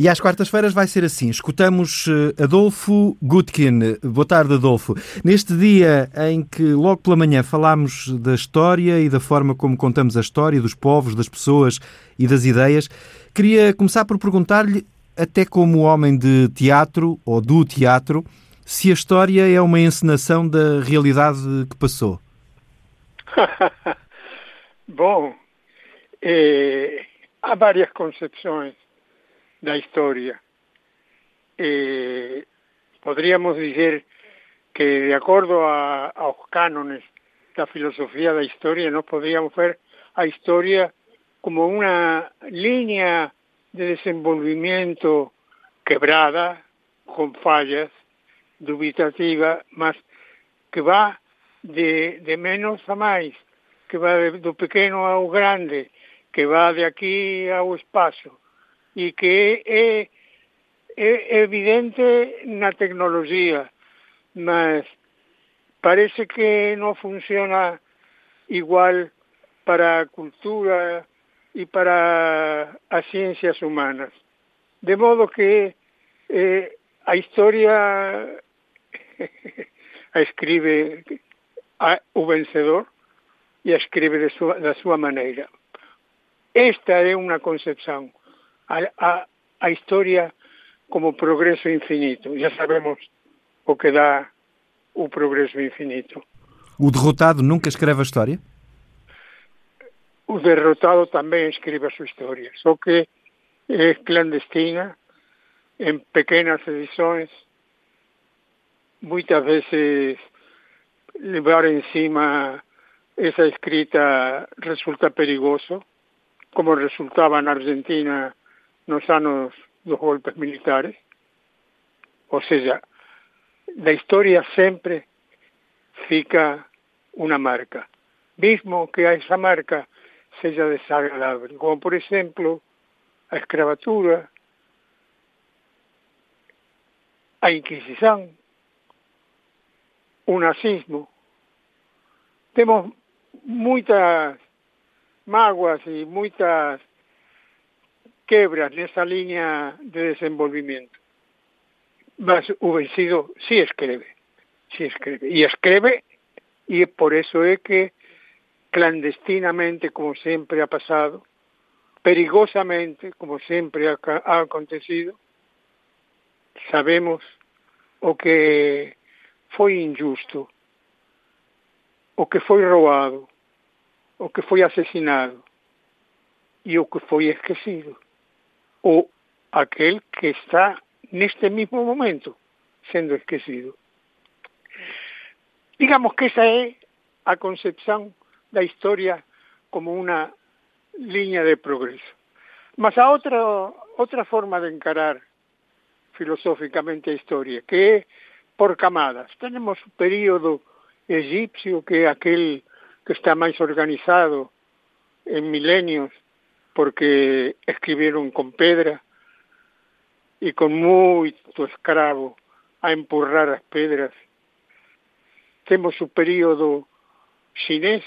E às quartas-feiras vai ser assim. Escutamos eh, Adolfo Gutkin. Boa tarde, Adolfo. Neste dia em que logo pela manhã falámos da história e da forma como contamos a história dos povos, das pessoas e das ideias, queria começar por perguntar-lhe, até como homem de teatro ou do teatro, se a história é uma encenação da realidade que passou. Bom, eh, há várias concepções da história. Eh, poderíamos dizer que, de acordo a, aos cánones da filosofía da historia, nós podríamos ver a historia como unha línea de desenvolvimento quebrada, con fallas, dubitativa, mas que va de, de menos a máis, que va de, do pequeno ao grande, que va de aquí ao espacio, e que é, é evidente na tecnología, mas parece que non funciona igual para cultura e para as ciencias humanas. De modo que eh, a historia escribe a, o vencedor e a escribe de súa, da súa maneira. Esta é unha concepción. A, a, a historia como progreso infinito. Já sabemos o que dá o progreso infinito. O derrotado nunca escreve a história? O derrotado tamén escribe a súa historia, só que é clandestina, en pequenas edições, muitas vezes levar encima esa escrita resulta perigoso, como resultaba na Argentina nos anos dos golpes militares. Ou seja, da historia sempre fica unha marca, mesmo que a esa marca seja desagradable, como por exemplo a escravatura, a Inquisición, o nazismo. Temos muitas mágoas e muitas quebras nessa linha de desenvolvimento. Mas o vencido sí escreve, sí escreve. E escreve e por eso é que clandestinamente, como sempre ha pasado, perigosamente, como sempre ha, acontecido, sabemos o que foi injusto, o que foi roubado, o que foi asesinado e o que foi esquecido, ou aquel que está neste mismo momento sendo esquecido. Digamos que esa é a concepción da historia como unha liña de progreso. Mas a outra, outra forma de encarar filosóficamente a historia, que é por camadas. Tenemos o período egipcio, que é aquel que está máis organizado en milenios, porque escribiron con pedra e con moito escravo a empurrar as pedras. Temos o período chinés,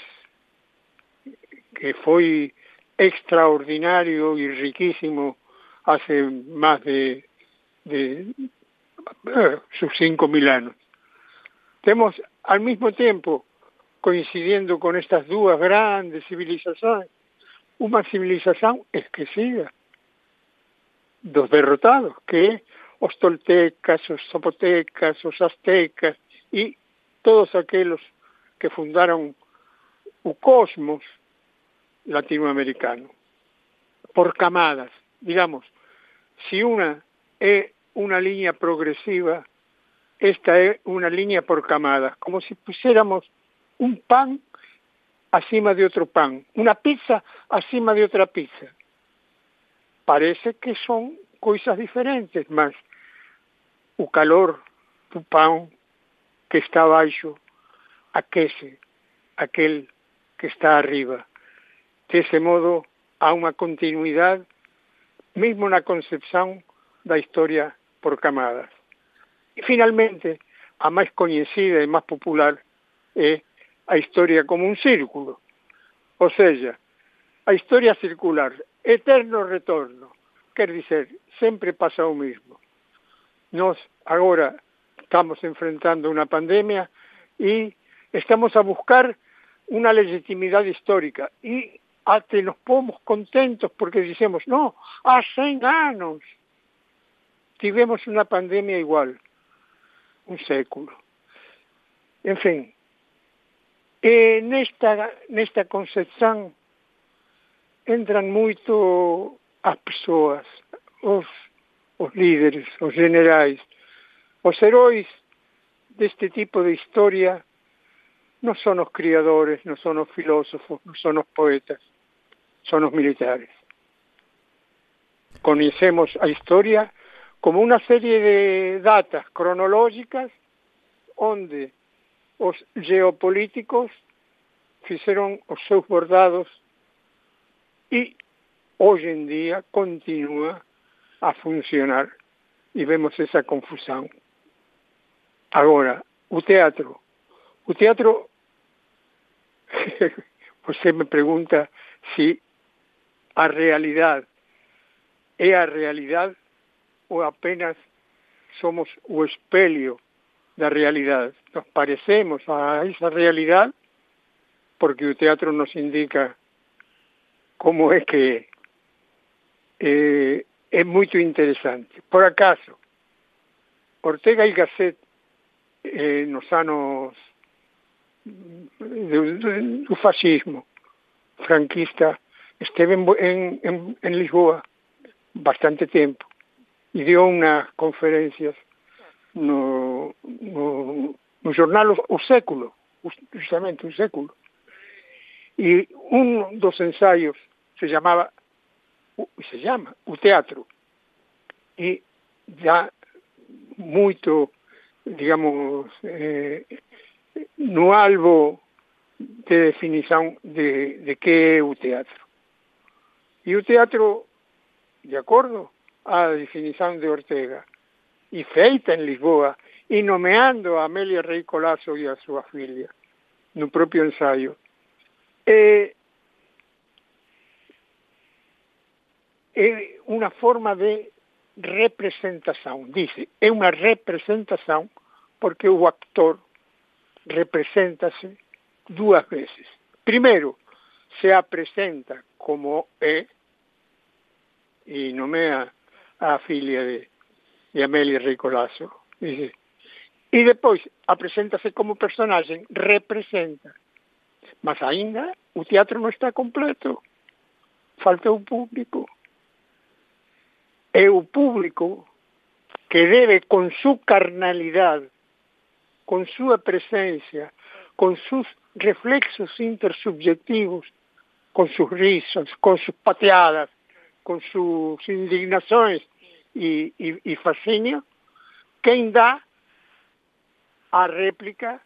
que foi extraordinario e riquísimo hace máis de, de eh, sus cinco mil anos. Temos, al mismo tempo, coincidiendo con estas dúas grandes civilizacións, unha civilización esquecida. Dos derrotados, que é os toltecas, os zapotecas, os aztecas e todos aqueles que fundaron o cosmos latinoamericano. Por camadas, digamos, si unha é una línea progresiva, esta es una línea por camadas, como si pusiéramos un pan acima de otro pan, una pizza acima de otra pizza. Parece que son cosas diferentes, mas o calor do pão que está abaixo aquece aquel que está arriba. De ese modo, há unha continuidade, mesmo na concepción da historia por camadas. E finalmente, a máis coñecida e máis popular é a historia como un círculo. O sea, a historia circular, eterno retorno, Quer dizer, sempre pasa o mesmo. Nós agora estamos enfrentando una pandemia y estamos a buscar una legitimidad histórica y até nos pomos contentos porque dicemos, no, há 100 anos tivemos una pandemia igual, un século. En fin, e nesta, nesta concepción entran moito as persoas, os, os líderes, os generais, os heróis deste tipo de historia non son os criadores, non son os filósofos, non son os poetas, son os militares. Conocemos a historia como unha serie de datas cronológicas onde os geopolíticos fixeron os seus bordados e hoxe en día continúa a funcionar e vemos esa confusão. Agora, o teatro. O teatro Você me pergunta se a realidade é a realidade ou apenas somos o espelho da realidade. Nos parecemos a esa realidade porque o teatro nos indica como é que é, é muito interessante. Por acaso, Ortega y Gasset eh, nos anos do fascismo franquista esteve en, Lisboa bastante tempo e deu unhas conferencias no, jornal O Século, justamente un século. E un dos ensaios se chamaba, se chama, o teatro. E dá moito, digamos, eh, no albo de definición de, de que é o teatro. E o teatro, de acordo á definición de Ortega, e feita en Lisboa, e nomeando a Amelia Rey Colazo e a súa filia no propio ensaio, é, é unha forma de representación. Dice, é unha representación porque o actor represéntase dúas veces. Primeiro, se apresenta como é e nomea a filia de, de Amelia Ricolazo. E, e depois apreséntase como personaxe, representa. Mas ainda o teatro non está completo. Falta o público. É o público que debe con su carnalidade con súa presencia, con sus reflexos intersubjetivos, con sus risos, con sus pateadas, con sus indignações e, e, e fascinio, quem dá a réplica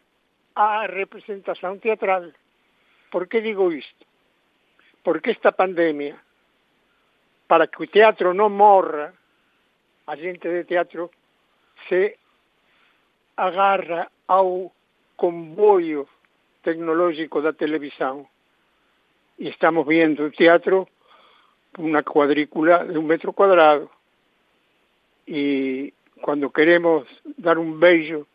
á representación teatral. Por que digo isto? Porque esta pandemia, para que o teatro non morra, a xente de teatro se agarra ao comboio tecnológico da televisão. E estamos vendo o teatro unha cuadrícula de un metro cuadrado. E cando queremos dar un beijo,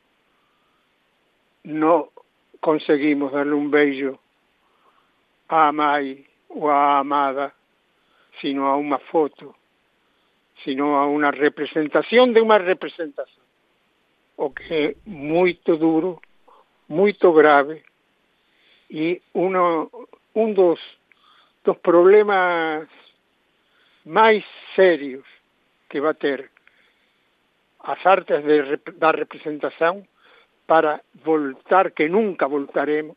no conseguimos darle un beijo á mãe ou á amada, sino a unha foto, sino a unha representación de unha representación. O que duro, moito grave, e uno, un dos, dos problemas máis serios que va a ter as artes de, da representación para voltar, que nunca voltaremos,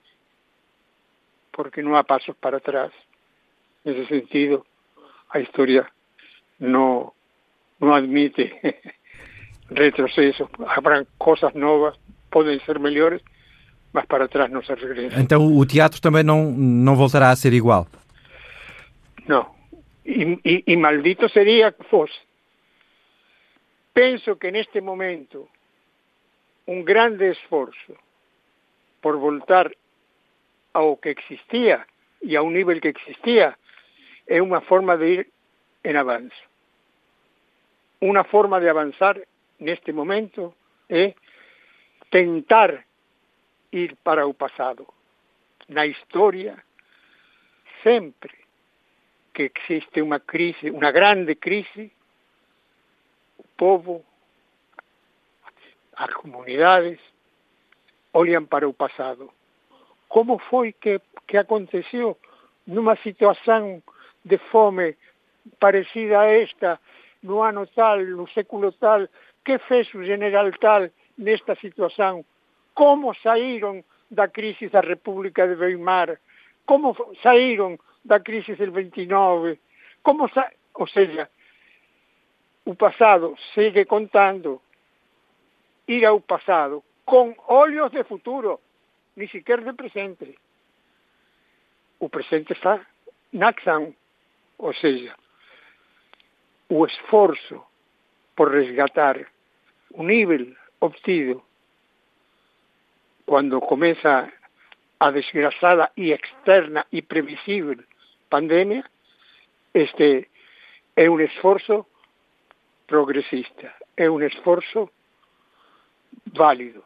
porque non há pasos para atrás. Nese sentido, a historia no, no admite retroceso, habrá cosas novas, podem ser melhores, mas para trás não se regressa. Então o teatro também não, não voltará a ser igual? Não. E, e, e maldito seria que fosse. Penso que neste momento um grande esforço por voltar ao que existia e ao nível que existia é uma forma de ir em avanço. Uma forma de avançar neste momento é tentar ir para o passado. Na história, sempre que existe uma crise, uma grande crise, o povo, as comunidades, olham para o passado. Como foi que, que aconteceu numa situação de fome parecida a esta, no ano tal, no século tal, que fez o general tal nesta situação? Como saíram da crise da República de Weimar? Como saíram da crise del 29? Como sa... ou seja, o passado segue contando ir ao passado com olhos de futuro, nem sequer de presente. O presente está na ação, ou seja, o esforço por resgatar o nível obtido quando começa a desgraçada e externa e previsível pandemia, este é um esforço progressista, é um esforço válido.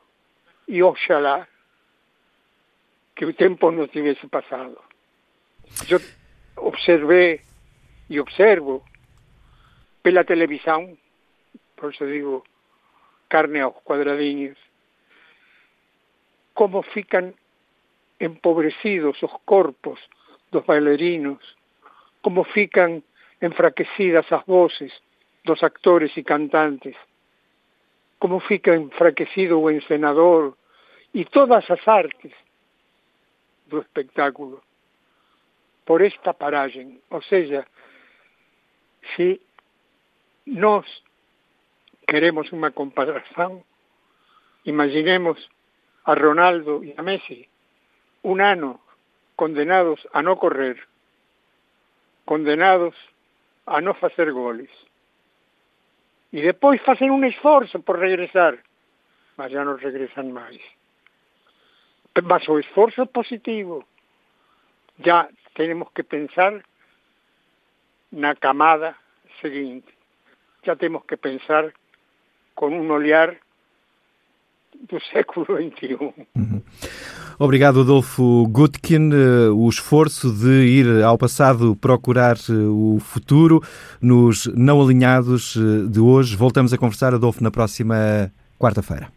E oxalá que o tempo não tivesse passado. Eu observei e observo pela televisão, por isso digo carne aos quadradinhos, como ficam empobrecidos os corpos dos bailarinos, como ficam enfraquecidas as vozes dos actores e cantantes, como fica enfraquecido o encenador e todas as artes do espectáculo por esta paragem. Ou seja, se nós queremos uma comparação, imaginemos a Ronaldo e a Messi un ano condenados a no correr, condenados a no facer goles. E depois facen un esforzo por regresar, mas já non regresan máis. Mas o esforzo positivo. Ya tenemos que pensar na camada seguinte. Ya temos que pensar con un olhar do século XXI. Obrigado, Adolfo Gutkin. Eh, o esforço de ir ao passado procurar eh, o futuro nos não alinhados eh, de hoje. Voltamos a conversar, Adolfo, na próxima quarta-feira.